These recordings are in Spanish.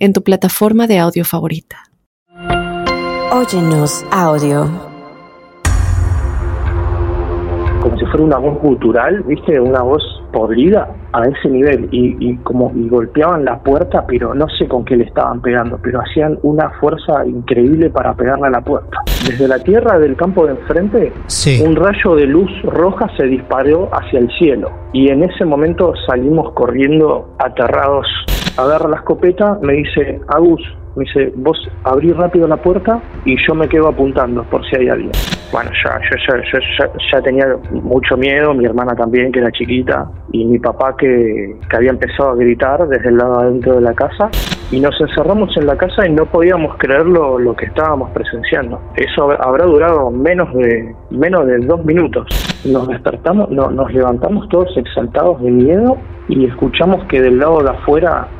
en tu plataforma de audio favorita. Óyenos audio. Como si fuera una voz cultural, ¿viste? Una voz podrida a ese nivel. Y, como y golpeaban la puerta, pero no sé con qué le estaban pegando, pero hacían una fuerza increíble para pegarle a la puerta. Desde la tierra del campo de enfrente, un rayo de luz roja se disparó hacia el cielo. Y en ese momento salimos corriendo aterrados agarra la escopeta, me dice, Agus, me dice, vos abrí rápido la puerta y yo me quedo apuntando por si hay alguien. Bueno, ya, yo, ya, tenía mucho miedo, mi hermana también, que era chiquita, y mi papá que, que había empezado a gritar desde el lado adentro de la casa. Y nos encerramos en la casa y no podíamos creer lo, lo que estábamos presenciando. Eso habrá durado menos de, menos de dos minutos. Nos despertamos, no, nos levantamos todos exaltados de miedo y escuchamos que del lado de afuera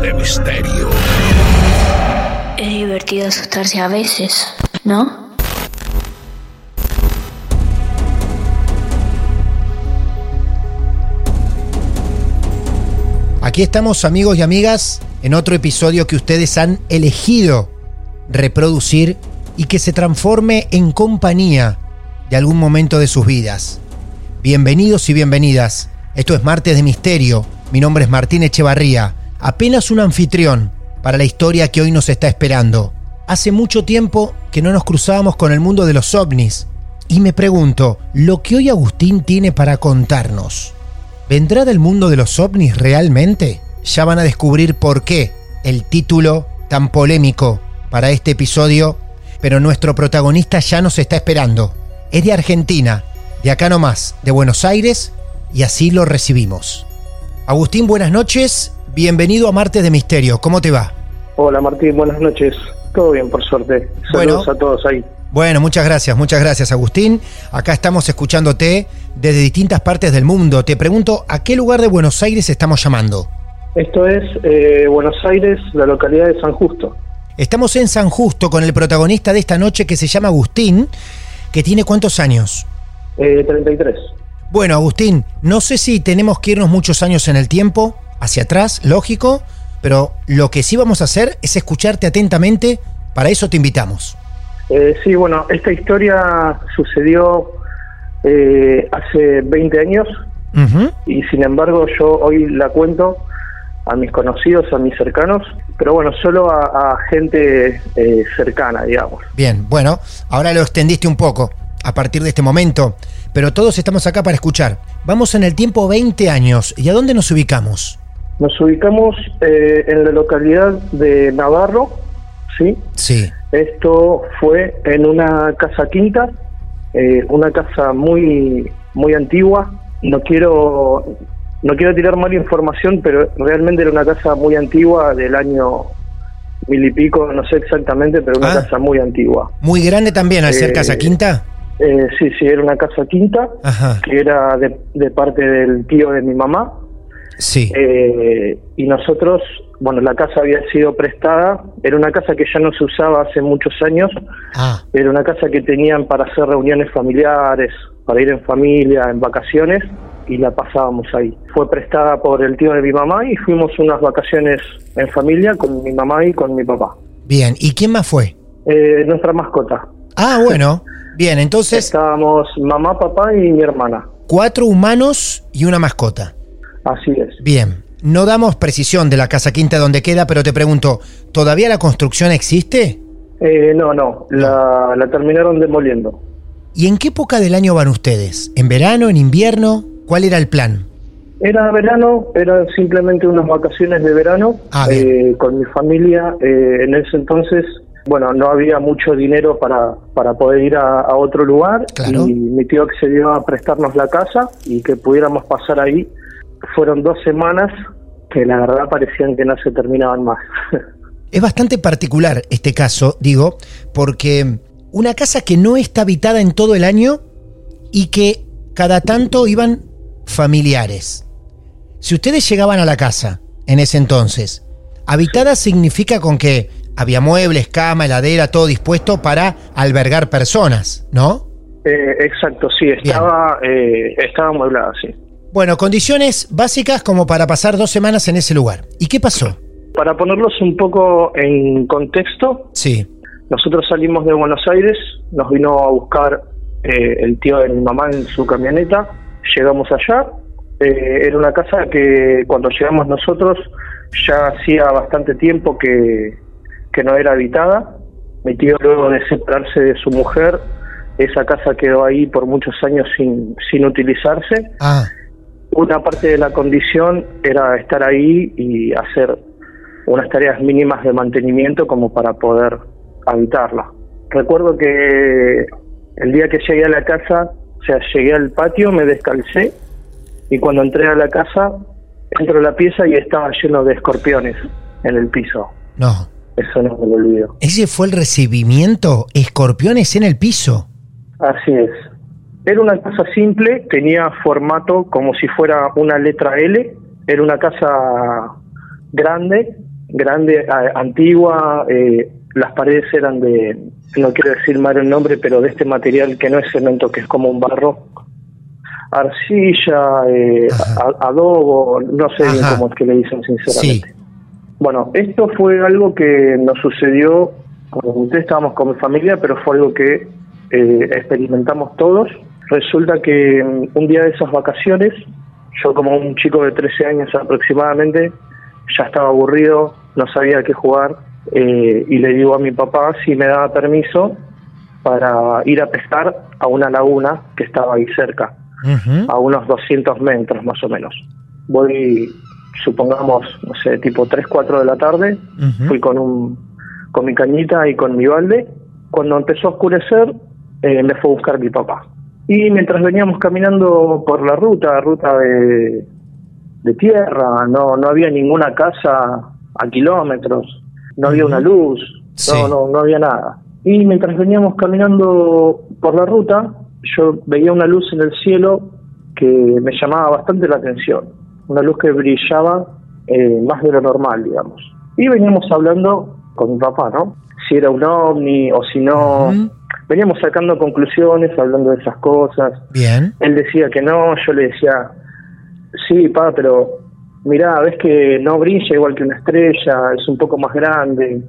de misterio. Es divertido asustarse a veces, ¿no? Aquí estamos amigos y amigas en otro episodio que ustedes han elegido reproducir y que se transforme en compañía de algún momento de sus vidas. Bienvenidos y bienvenidas. Esto es Martes de Misterio. Mi nombre es Martín Echevarría apenas un anfitrión para la historia que hoy nos está esperando. Hace mucho tiempo que no nos cruzábamos con el mundo de los ovnis y me pregunto, ¿lo que hoy Agustín tiene para contarnos, ¿vendrá del mundo de los ovnis realmente? Ya van a descubrir por qué el título tan polémico para este episodio, pero nuestro protagonista ya nos está esperando. Es de Argentina, de acá nomás, de Buenos Aires, y así lo recibimos. Agustín, buenas noches Bienvenido a Martes de Misterio. ¿Cómo te va? Hola Martín, buenas noches. Todo bien, por suerte. Saludos a todos ahí. Bueno, muchas gracias, muchas gracias Agustín. Acá estamos escuchándote desde distintas partes del mundo. Te pregunto, ¿a qué lugar de Buenos Aires estamos llamando? Esto es eh, Buenos Aires, la localidad de San Justo. Estamos en San Justo con el protagonista de esta noche que se llama Agustín, que tiene cuántos años? Eh, 33. Bueno, Agustín, no sé si tenemos que irnos muchos años en el tiempo hacia atrás, lógico, pero lo que sí vamos a hacer es escucharte atentamente, para eso te invitamos. Eh, sí, bueno, esta historia sucedió eh, hace 20 años y sin embargo yo hoy la cuento a mis conocidos, a mis cercanos, pero bueno, solo a, gente eh, cercana, digamos. Bien, bueno, ahora lo extendiste un poco a partir de este momento, pero todos estamos acá para escuchar. Vamos en el tiempo 20 años, ¿y a dónde nos ubicamos? Nos ubicamos eh, en la localidad de Navarro, ¿sí? Sí. Esto fue en una casa quinta, eh, una casa muy, muy antigua. No quiero no quiero tirar mala información, pero realmente era una casa muy antigua del año mil y pico, no sé exactamente, pero una Ah. casa muy antigua. Muy grande también al ser Eh, casa quinta. Eh, sí, sí, era una casa quinta, Ajá. que era de, de parte del tío de mi mamá. Sí. Eh, y nosotros, bueno, la casa había sido prestada, era una casa que ya no se usaba hace muchos años, Ah, era una casa que tenían para hacer reuniones familiares, para ir en familia, en vacaciones, y la pasábamos ahí. Fue prestada por el tío de mi mamá y fuimos unas vacaciones en familia con mi mamá y con mi papá. bien. ¿Y quién más fue? Eh, nuestra mascota. Ah, bueno. Bien, entonces Estábamos mamá, papá y mi hermana. cuatro humanos y una mascota. Así es. Bien. No damos precisión de la casa quinta donde queda, pero te pregunto, ¿todavía la construcción existe? Eh, no, no, la, la terminaron demoliendo. ¿Y en qué época del año van ustedes? ¿En verano, en invierno? ¿Cuál era el plan? Era verano, eran simplemente unas vacaciones de verano Ah, eh, con mi familia. eh, en ese entonces, bueno, no había mucho dinero para, para poder ir a, a otro lugar Claro. y mi tío accedió a prestarnos la casa y que pudiéramos pasar ahí. Fueron dos semanas que la verdad parecían que no se terminaban más. Es bastante particular este caso, digo, porque una casa que no está habitada en todo el año y que cada tanto iban familiares. Si ustedes llegaban a la casa en ese entonces, habitada significa con que había muebles, cama, heladera, todo dispuesto para albergar personas, ¿no? Eh, exacto, sí, estaba, eh, estaba amueblada, sí. Bueno, condiciones básicas como para pasar dos semanas en ese lugar. ¿Y qué pasó? Para ponerlos un poco en contexto, Sí. nosotros salimos de Buenos Aires, nos vino a buscar eh, el tío de mi mamá en su camioneta, llegamos allá, eh, era una casa que cuando llegamos nosotros ya hacía bastante tiempo que, que no era habitada, mi tío luego de separarse de su mujer, esa casa quedó ahí por muchos años sin, sin utilizarse, Ah, una parte de la condición era estar ahí y hacer unas tareas mínimas de mantenimiento como para poder habitarla. Recuerdo que el día que llegué a la casa, o sea, llegué al patio, me descalcé y cuando entré a la casa, entro a la pieza y estaba lleno de escorpiones en el piso. no. Eso no me lo olvido. ¿Ese fue el recibimiento? Escorpiones en el piso. Así es. Era una casa simple, tenía formato como si fuera una letra L. Era una casa grande, grande, antigua. eh, las paredes eran de, no quiero decir mal el nombre, pero de este material que no es cemento, que es como un barro. Arcilla, eh, a- adobo, no sé bien cómo es que le dicen sinceramente. Sí. Bueno, esto fue algo que nos sucedió, como ustedes estábamos con mi familia, pero fue algo que eh, experimentamos todos. Resulta que un día de esas vacaciones, yo como un chico de 13 años aproximadamente, ya estaba aburrido, no sabía qué jugar, eh, y le digo a mi papá si me daba permiso para ir a pescar a una laguna que estaba ahí cerca a unos 200 metros más o menos. Voy, supongamos, no sé, tipo 3, 4 de la tarde, fui con, un, con mi cañita y con mi balde. Cuando empezó a oscurecer, eh, me fue a buscar mi papá. Y mientras veníamos caminando por la ruta, ruta de, de tierra, no, no había ninguna casa a kilómetros, no había una luz, Sí. no, no, no había nada. Y mientras veníamos caminando por la ruta, yo veía una luz en el cielo que me llamaba bastante la atención, una luz que brillaba eh, más de lo normal, digamos. Y veníamos hablando con mi papá, ¿no? Si era un ovni o si no. Veníamos sacando conclusiones, hablando de esas cosas. Bien. Él decía que no, yo le decía, sí, pa, pero mirá, ves que no brilla igual que una estrella, es un poco más grande.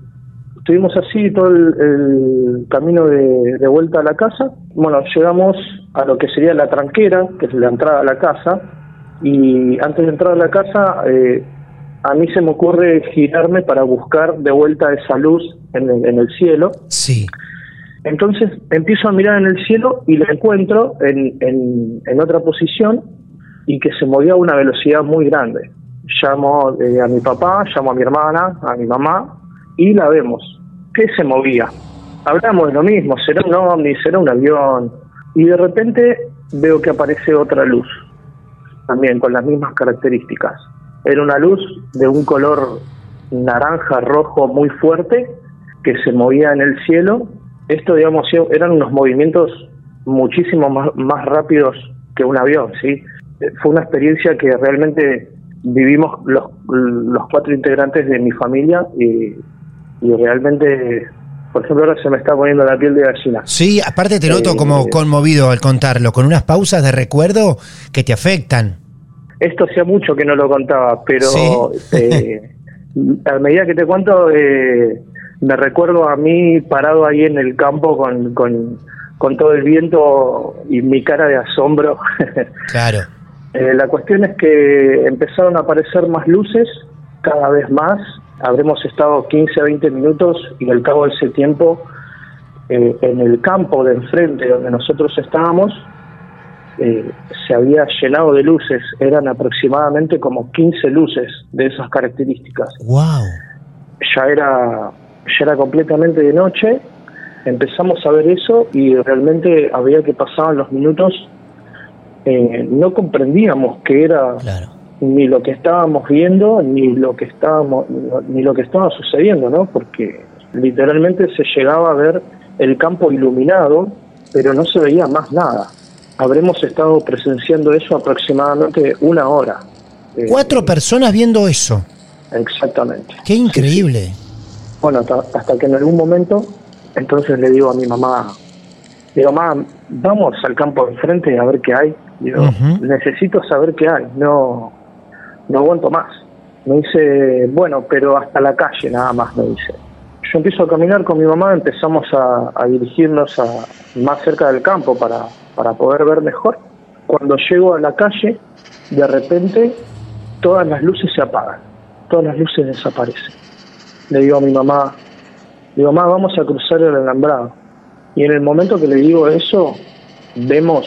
Estuvimos así todo el, el camino de, de vuelta a la casa. Bueno, llegamos a lo que sería la tranquera, que es la entrada a la casa, y antes de entrar a la casa, eh, a mí se me ocurre girarme para buscar de vuelta esa luz en el, en el cielo. Sí. Entonces empiezo a mirar en el cielo y la encuentro en, en, en otra posición y que se movía a una velocidad muy grande. Llamo eh, a mi papá, llamo a mi hermana, a mi mamá y la vemos. ¿Qué se movía? Hablamos de lo mismo, será un ovni, será un avión. Y de repente veo que aparece otra luz. también con las mismas características. Era una luz de un color naranja rojo muy fuerte que se movía en el cielo. Esto, digamos, eran unos movimientos muchísimo más, más rápidos que un avión, ¿sí? Fue una experiencia que realmente vivimos los, los cuatro integrantes de mi familia y, y realmente por ejemplo, ahora se me está poniendo la piel de gallina. Sí, aparte te noto Eh, como conmovido al contarlo, con unas pausas de recuerdo que te afectan. Esto hacía mucho que no lo contaba, pero Sí. eh, a medida que te cuento, eh, me recuerdo a mí parado ahí en el campo con, con, con todo el viento y mi cara de asombro. Claro. Eh, la cuestión es que empezaron a aparecer más luces, cada vez más. Habremos estado 15 a 20 minutos y al cabo de ese tiempo, eh, en el campo de enfrente donde nosotros estábamos, eh, se había llenado de luces. Eran aproximadamente como 15 luces de esas características. Wow. Ya era, ya era completamente de noche. Empezamos a ver eso y realmente había que pasaban los minutos. eh, no comprendíamos qué era Claro. ni lo que estábamos viendo ni lo que estábamos ni lo que estaba sucediendo no porque literalmente se llegaba a ver el campo iluminado pero no se veía más nada habremos estado presenciando eso aproximadamente una hora Eh, Cuatro personas viendo eso. exactamente Qué increíble. Bueno hasta, que en algún momento entonces le digo a mi mamá digo mamá vamos al campo de enfrente a ver qué hay digo necesito saber qué hay no no aguanto más me dice bueno pero hasta la calle nada más me dice. Yo empiezo a caminar con mi mamá empezamos a, a dirigirnos a más cerca del campo para para poder ver mejor. Cuando llego a la calle de repente todas las luces se apagan todas las luces desaparecen le digo a mi mamá, digo, mamá, vamos a cruzar el alambrado. Y en el momento que le digo eso, vemos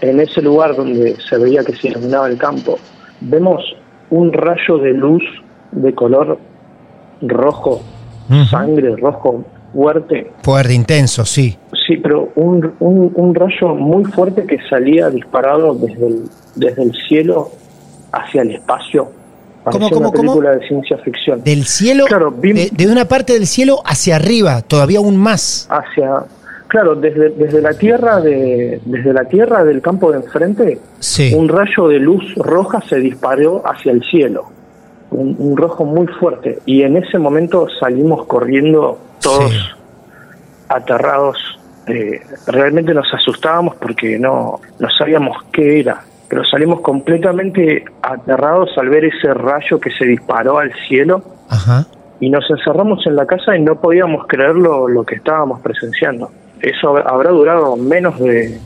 en ese lugar donde se veía que se iluminaba el campo, vemos un rayo de luz de color rojo, sangre rojo fuerte. Fuerte, intenso, sí. Sí, pero un, un, un rayo muy fuerte que salía disparado desde el, desde el cielo hacia el espacio. Parecía cómo, una cómo? película de ciencia ficción. Del cielo, Claro, de, de una parte del cielo hacia arriba, todavía aún más. hacia claro desde, desde la tierra de desde la tierra del campo de enfrente Sí. un rayo de luz roja se disparó hacia el cielo un, un rojo muy fuerte y en ese momento salimos corriendo todos Sí. aterrados eh, realmente nos asustábamos porque no no sabíamos qué era pero salimos completamente aterrados al ver ese rayo que se disparó al cielo Ajá. y nos encerramos en la casa y no podíamos creer lo, lo que estábamos presenciando. Eso hab- habrá durado menos de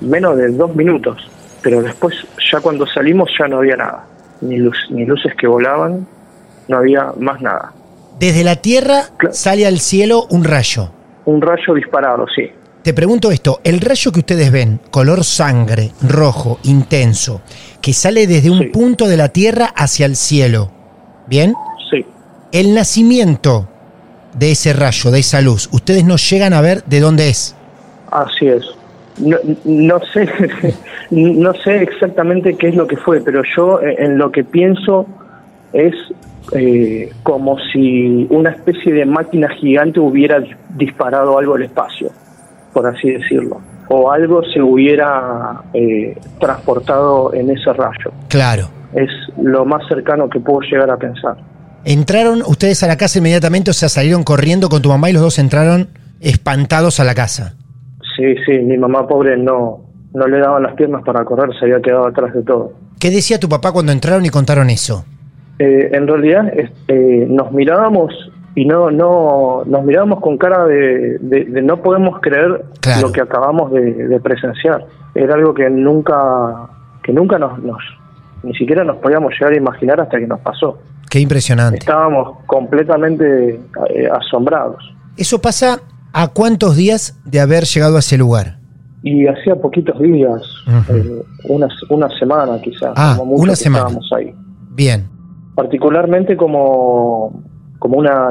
menos de dos minutos, pero después ya cuando salimos ya no había nada, ni luz, ni luces que volaban, no había más nada. Desde la tierra sale al cielo un rayo. Un rayo disparado, sí. Te pregunto esto, el rayo que ustedes ven, color sangre, rojo, intenso, que sale desde un Sí. punto de la tierra hacia el cielo, ¿bien? Sí. El nacimiento de ese rayo, de esa luz, ustedes no llegan a ver de dónde es. Así es. No, no sé no sé exactamente qué es lo que fue, pero yo eh, en lo que pienso es eh, como si una especie de máquina gigante hubiera dis- disparado algo al espacio, por así decirlo, o algo se hubiera eh, transportado en ese rayo. Claro. Es lo más cercano que puedo llegar a pensar. Entraron ustedes a la casa inmediatamente, o sea, salieron corriendo con tu mamá y los dos entraron espantados a la casa. Sí, sí, mi mamá pobre no, no le daban las piernas para correr, se había quedado atrás de todo. ¿Qué decía tu papá cuando entraron y contaron eso? Eh, en realidad este, nos mirábamos y no no nos mirábamos con cara de, de- de no podemos creer Claro. lo que acabamos de, de presenciar era algo que nunca que nunca nos, nos ni siquiera nos podíamos llegar a imaginar hasta que nos pasó Qué impresionante. estábamos completamente eh, asombrados ¿Eso pasa a cuántos días de haber llegado a ese lugar? y hacía poquitos días eh, una, una semana quizás Ah, como mucho una semana. estábamos ahí Bien. particularmente como, como una,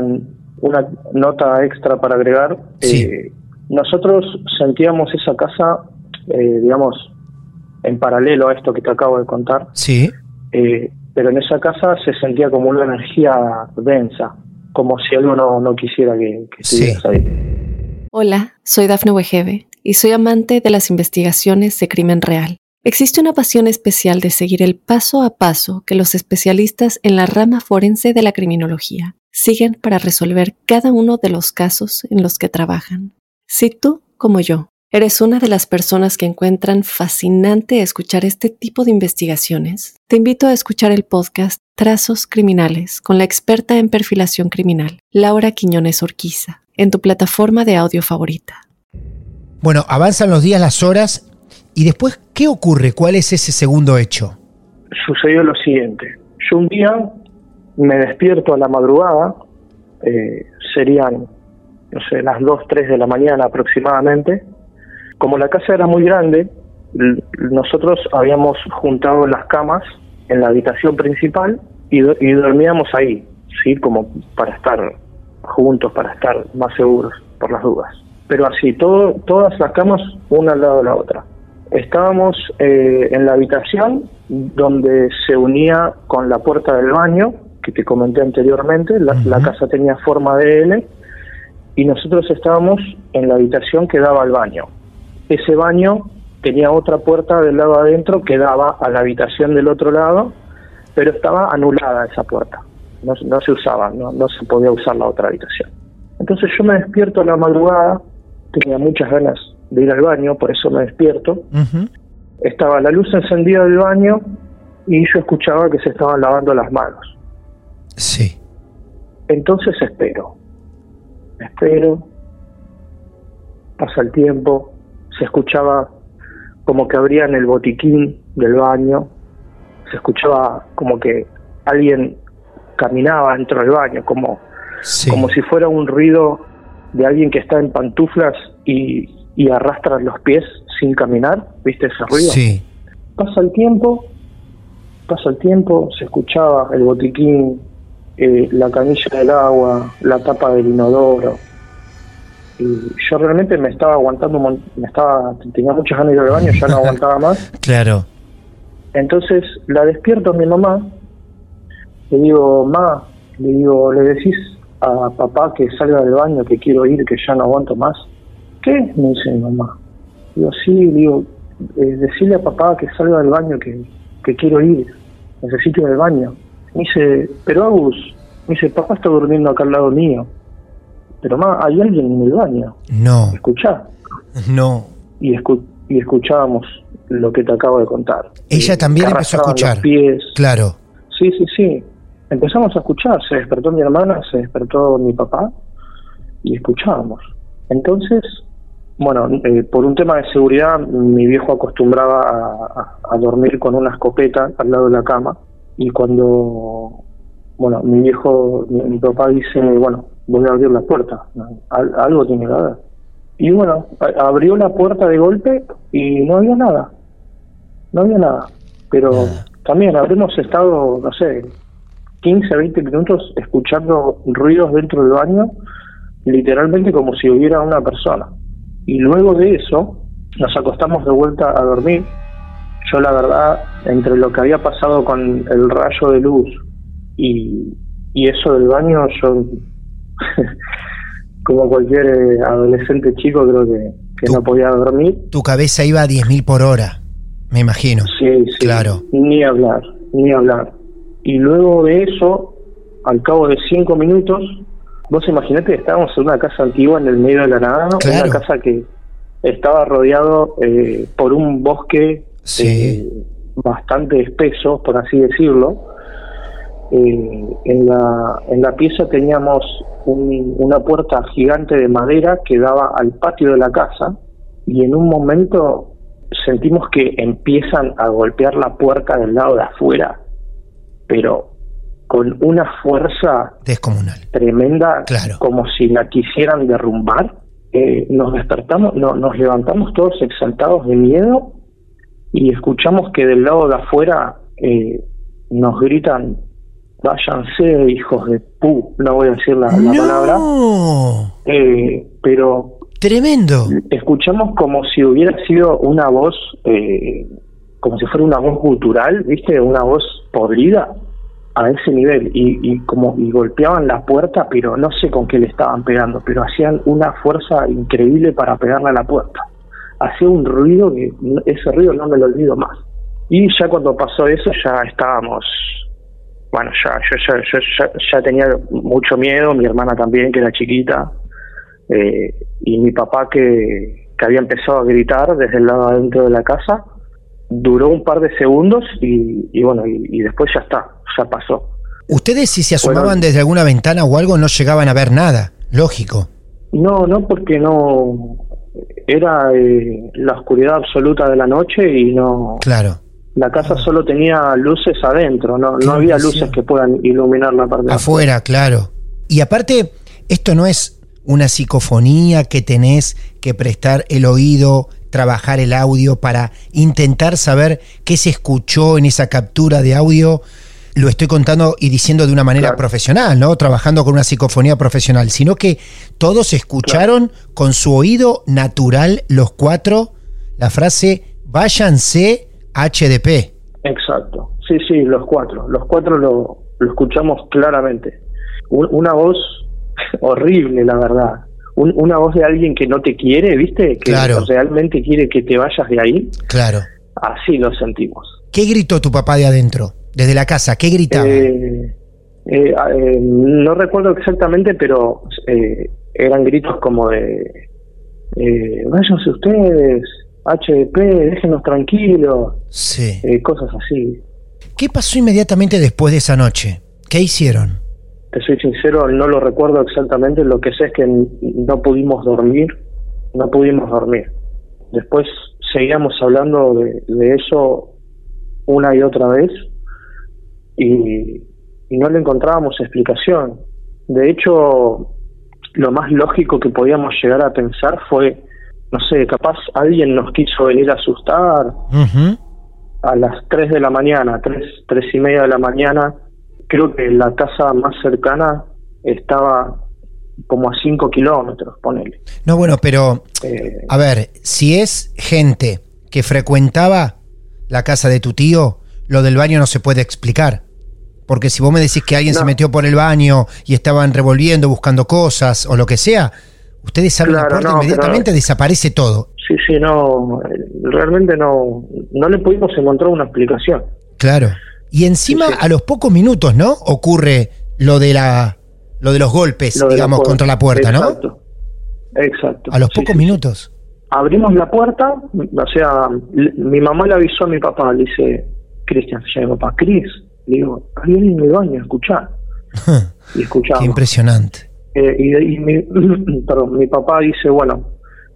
una nota extra para agregar, Sí. eh, nosotros sentíamos esa casa, eh, digamos, en paralelo a esto que te acabo de contar. Sí. Eh, pero en esa casa se sentía como una energía densa, como si algo no, no quisiera que, que Sí. ahí. Hola, soy Dafne Wegebe y soy amante de las investigaciones de crimen real. Existe una pasión especial de seguir el paso a paso que los especialistas en la rama forense de la criminología siguen para resolver cada uno de los casos en los que trabajan. Si tú, como yo, eres una de las personas que encuentran fascinante escuchar este tipo de investigaciones, te invito a escuchar el podcast Trazos Criminales con la experta en perfilación criminal, Laura Quiñones Orquiza, en tu plataforma de audio favorita. Bueno, avanzan los días, las horas, y después, ¿qué ocurre? ¿Cuál es ese segundo hecho? Sucedió lo siguiente. Yo un día me despierto a la madrugada, eh, serían, no sé, las 2, 3 de la mañana aproximadamente. Como la casa era muy grande, nosotros habíamos juntado las camas en la habitación principal y, y dormíamos ahí, ¿sí? Como para estar juntos, para estar más seguros, por las dudas. Pero así, todas las camas una al lado de la otra. Estábamos eh, en la habitación donde se unía con la puerta del baño, que te comenté anteriormente, la, la casa tenía forma de L, y nosotros estábamos en la habitación que daba al baño. Ese baño tenía otra puerta del lado adentro que daba a la habitación del otro lado, pero estaba anulada esa puerta. No, no se usaba, no, no se podía usar la otra habitación. Entonces yo me despierto a la madrugada, tenía muchas ganas de ir al baño, por eso me despierto. Estaba la luz encendida del baño y yo escuchaba que se estaban lavando las manos. Sí. Entonces espero. Espero. Pasa el tiempo. Se escuchaba como que abrían el botiquín del baño. Se escuchaba como que alguien caminaba dentro del baño, como, Sí. como si fuera un ruido de alguien que está en pantuflas y, y arrastra los pies sin caminar. ¿Viste ese ruido? Sí. Pasa el tiempo, pasa el tiempo, se escuchaba el botiquín, eh, la canilla del agua, la tapa del inodoro. Y yo realmente me estaba aguantando, me estaba, tenía muchas ganas de ir al baño, ya no aguantaba más. Claro. Entonces la despierto a mi mamá, le digo, ma, le digo, le decís a papá que salga del baño, que quiero ir, que ya no aguanto más. ¿Qué? Me dice mi mamá. Digo, sí, le digo, eh, decirle a papá que salga del baño, que, que quiero ir, necesito ir al baño. Me dice, pero Agus, me dice, papá está durmiendo acá al lado mío. Pero ma, hay alguien en el baño, No. escuchá. No. Y, escu- y escuchábamos lo que te acabo de contar. Ella Eh, también empezó a escuchar. los pies. Claro. Sí, sí, sí. Empezamos a escuchar. Se despertó mi hermana, se despertó mi papá y escuchábamos. Entonces, bueno, eh, por un tema de seguridad, mi viejo acostumbraba a, a- a dormir con una escopeta al lado de la cama. Y cuando, bueno, mi viejo, mi, mi papá dice, bueno, voy a abrir la puerta. Al- algo tiene que haber. Y bueno, a- abrió la puerta de golpe y no había nada. No había nada. Pero también habremos estado, no sé, 15, 20 minutos escuchando ruidos dentro del baño, literalmente como si hubiera una persona. Y luego de eso, nos acostamos de vuelta a dormir. Yo la verdad, entre lo que había pasado con el rayo de luz y, y eso del baño, yo, como cualquier eh, adolescente chico, creo que, que no podía dormir. Tu cabeza iba a 10.000 por hora. Me imagino. Sí, sí. Claro. Ni hablar, ni hablar. Y luego de eso, al cabo de cinco minutos, vos imaginate que estábamos en una casa antigua en el medio de la nada, Claro. una casa que estaba rodeado eh, por un bosque Sí. eh, bastante espeso, por así decirlo. Eh, en, la, en la pieza teníamos un- una puerta gigante de madera que daba al patio de la casa y en un momento sentimos que empiezan a golpear la puerta del lado de afuera, pero con una fuerza Descomunal. tremenda, Claro. como si la quisieran derrumbar. Eh, nos despertamos, no- nos levantamos todos exaltados de miedo y escuchamos que del lado de afuera eh, nos gritan, váyanse hijos de pu, no voy a decir la, la palabra, No. eh, pero Tremendo. escuchamos como si hubiera sido una voz, eh, como si fuera una voz cultural, ¿viste? Una voz podrida a ese nivel y, y como y golpeaban la puerta, pero no sé con qué le estaban pegando, pero hacían una fuerza increíble para pegarle a la puerta. Hacía un ruido que ese ruido no me lo olvido más. Y ya cuando pasó eso ya estábamos, bueno, ya yo ya, yo ya, ya tenía mucho miedo, mi hermana también que era chiquita eh, y mi papá que, que había empezado a gritar desde el lado adentro de la casa duró un par de segundos y, y bueno, y, y después ya está, ya pasó. Ustedes si se asomaban Bueno. desde alguna ventana o algo no llegaban a ver nada, lógico. No, no, porque no era eh, la oscuridad absoluta de la noche y no Claro. la casa solo tenía luces adentro, no, no había luces que puedan iluminar la parte de Afuera, claro. Y aparte, esto no es una psicofonía que tenés que prestar el oído, trabajar el audio para intentar saber qué se escuchó en esa captura de audio. Lo estoy contando y diciendo de una manera Claro. profesional, ¿no? Trabajando con una psicofonía profesional, sino que todos escucharon con su oído natural, los cuatro, la frase váyanse HDP. Exacto, sí, sí, los cuatro, los cuatro lo, lo escuchamos claramente. Un- una voz horrible, la verdad. Un- una voz de alguien que no te quiere, ¿viste? Que Claro. realmente quiere que te vayas de ahí. Claro. Así lo sentimos. ¿Qué gritó tu papá de adentro? Desde la casa, ¿qué gritaba? Eh, eh, eh, no recuerdo exactamente, pero eran gritos como de váyanse ustedes, HDP, déjenos tranquilos, sí. cosas así. ¿Qué pasó inmediatamente después de esa noche? ¿Qué hicieron? Te soy sincero, no lo recuerdo exactamente, lo que sé es que no pudimos dormir, no pudimos dormir. Después seguíamos hablando de, de eso una y otra vez y, y no le encontrábamos explicación. De hecho, lo más lógico que podíamos llegar a pensar fue, no sé, capaz alguien nos quiso venir a asustar a las 3 de la mañana, 3, tres y media de la mañana, creo que la casa más cercana estaba como a 5 kilómetros, ponele. No, bueno, pero Eh, a ver, si es gente que frecuentaba la casa de tu tío, lo del baño no se puede explicar. Porque si vos me decís que alguien se metió por el baño y estaban revolviendo, buscando cosas o lo que sea, ustedes abren la Claro, puerta no, inmediatamente pero- desaparece todo. sí, sí, no, realmente no, no le pudimos encontrar una explicación. Claro. Y encima, Sí, sí. a los pocos minutos, ¿no? Ocurre lo de la lo de los golpes, Lo de la digamos, contra la puerta, ¿no? Exacto. A los Sí, pocos minutos. Abrimos la puerta, o sea, mi mamá le avisó a mi papá, le dice, Cristian, se llama papá, Cris, le digo, alguien en el baño, escuchá. Y Qué escuchamos. impresionante. Eh, y, y mi, perdón, mi papá dice, bueno,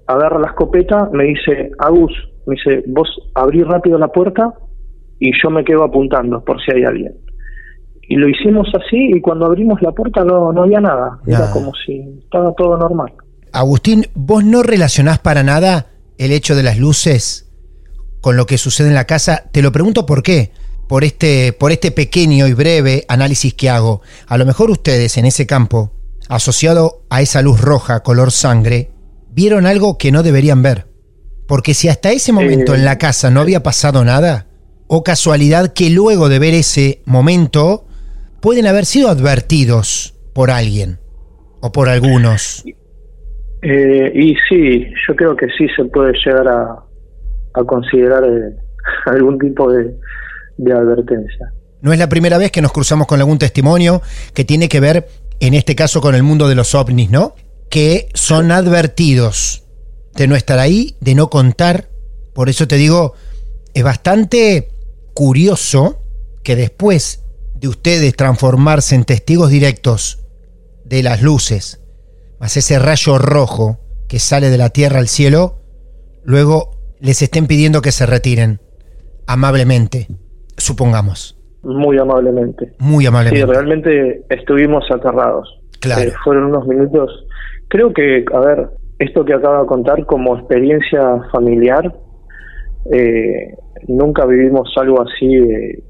agarra la escopeta, me dice, Agus, me dice, vos abrí rápido la puerta y yo me quedo apuntando por si hay alguien. Y lo hicimos así y cuando abrimos la puerta no, no había nada, era Nada. como si estaba todo normal. Agustín, ¿vos no relacionás para nada el hecho de las luces con lo que sucede en la casa? Te lo pregunto por qué. Por este, por este pequeño y breve análisis que hago. A lo mejor ustedes en ese campo, asociado a esa luz roja color sangre, vieron algo que no deberían ver. Porque si hasta ese momento Eh, en la casa no había pasado nada, o casualidad que luego de ver ese momento, pueden haber sido advertidos por alguien o por algunos. Eh, y sí, yo creo que sí se puede llegar a, a considerar eh, algún tipo de, de advertencia. No es la primera vez que nos cruzamos con algún testimonio que tiene que ver, en este caso, con el mundo de los ovnis, ¿no? Que son advertidos de no estar ahí, de no contar. Por eso te digo, es bastante curioso que después de ustedes transformarse en testigos directos de las luces, más ese rayo rojo que sale de la tierra al cielo, luego les estén pidiendo que se retiren amablemente, supongamos, Muy amablemente. muy Sí, amablemente. realmente estuvimos aterrados. Claro. Eh, fueron unos minutos. Creo que, a ver, esto que acabo de contar como experiencia familiar, eh, nunca vivimos algo así de-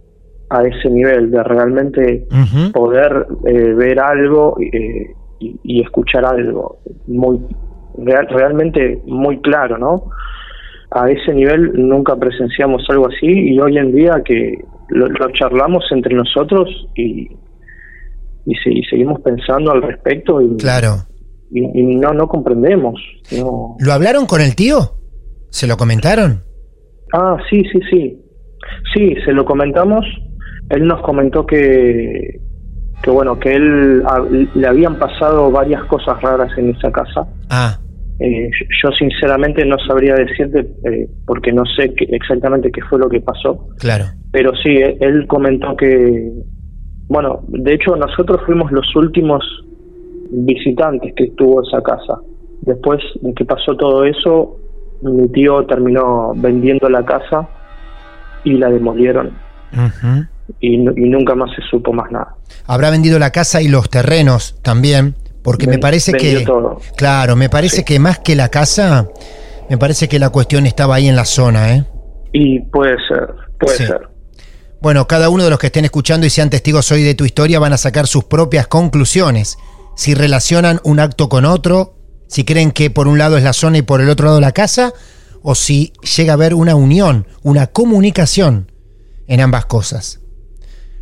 a ese nivel, de realmente poder eh, ver algo eh, y, y escuchar algo muy real- realmente muy claro, ¿no? A ese nivel nunca presenciamos algo así y hoy en día que lo, charlamos entre nosotros y, y, seguimos pensando al respecto y, claro. y, no, no comprendemos. No. ¿Lo hablaron con el tío? ¿Se lo comentaron? Ah, sí, sí, sí. Sí, se lo comentamos. Él nos comentó que, que bueno, que él le habían pasado varias cosas raras en esa casa. Ah. Eh, yo sinceramente no sabría decirte eh, porque no sé exactamente qué fue lo que pasó. Claro. Pero sí, eh, él comentó que, bueno, de hecho nosotros fuimos los últimos visitantes que estuvo esa casa. Después de que pasó todo eso, mi tío terminó vendiendo la casa y la demolieron. y, y, nunca más se supo más nada. Habrá vendido la casa y los terrenos también, porque me parece que... Claro, me parece que más que la casa, me parece que la cuestión estaba ahí en la zona, ¿eh? Y puede ser, puede ser. Bueno, cada uno de los que estén escuchando y sean testigos hoy de tu historia van a sacar sus propias conclusiones. Si relacionan un acto con otro, si creen que por un lado es la zona y por el otro lado la casa, o si llega a haber una unión, una comunicación en ambas cosas.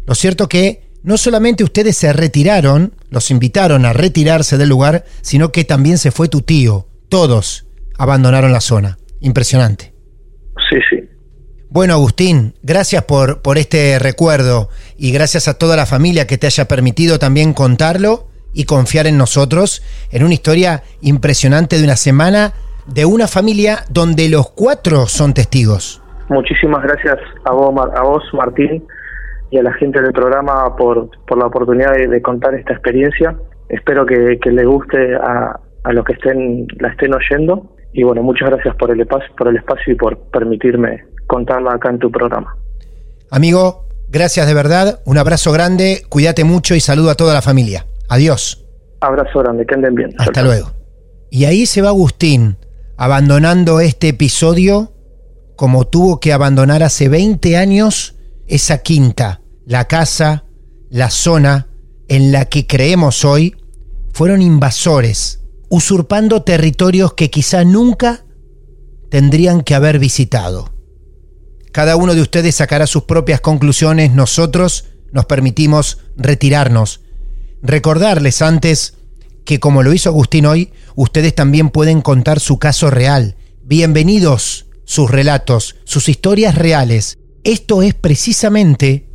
Lo cierto que no solamente ustedes se retiraron, los invitaron a retirarse del lugar, sino que también se fue tu tío. Todos abandonaron la zona. Impresionante. Sí, sí. Bueno, Agustín, gracias por, por este recuerdo y gracias a toda la familia que te haya permitido también contarlo y confiar en nosotros en una historia impresionante de una semana de una familia donde los cuatro son testigos. Muchísimas gracias a vos, a vos Martín, y a la gente del programa por, por la oportunidad de, contar esta experiencia. Espero que, que le guste a, a los que estén, la estén oyendo. Y bueno, muchas gracias por el, espacio, por el espacio y por permitirme contarla acá en tu programa. Amigo, gracias de verdad. Un abrazo grande, cuídate mucho y saludo a toda la familia. Adiós. Abrazo grande, que anden bien. Hasta luego. Y ahí se va Agustín, abandonando este episodio como tuvo que abandonar hace 20 años esa quinta, la casa, la zona en la que creemos hoy, fueron invasores, usurpando territorios que quizá nunca tendrían que haber visitado. Cada uno de ustedes sacará sus propias conclusiones, nosotros nos permitimos retirarnos Recordarles antes que como lo hizo Agustín hoy, ustedes también pueden contar su caso real. Bienvenidos sus relatos, sus historias reales. Esto es precisamente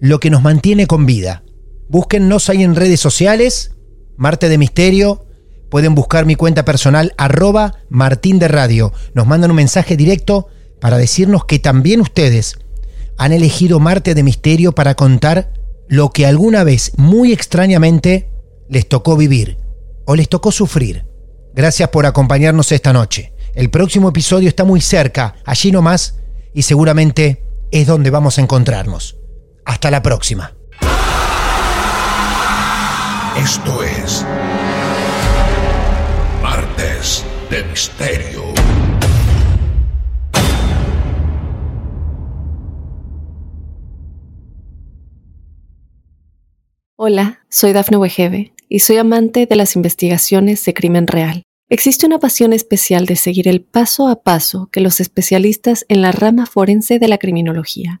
lo que nos mantiene con vida. Búsquennos ahí en redes sociales, Marte de Misterio, pueden buscar mi cuenta personal arroba Martín de Radio. Nos mandan un mensaje directo para decirnos que también ustedes han elegido Marte de Misterio para contar lo que alguna vez, muy extrañamente, les tocó vivir o les tocó sufrir. Gracias por acompañarnos esta noche. El próximo episodio está muy cerca, allí nomás, y seguramente es donde vamos a encontrarnos. Hasta la próxima. Esto es Martes de Misterio. Hola, soy Dafne Wegebe y soy amante de las investigaciones de crimen real. Existe una pasión especial de seguir el paso a paso que los especialistas en la rama forense de la criminología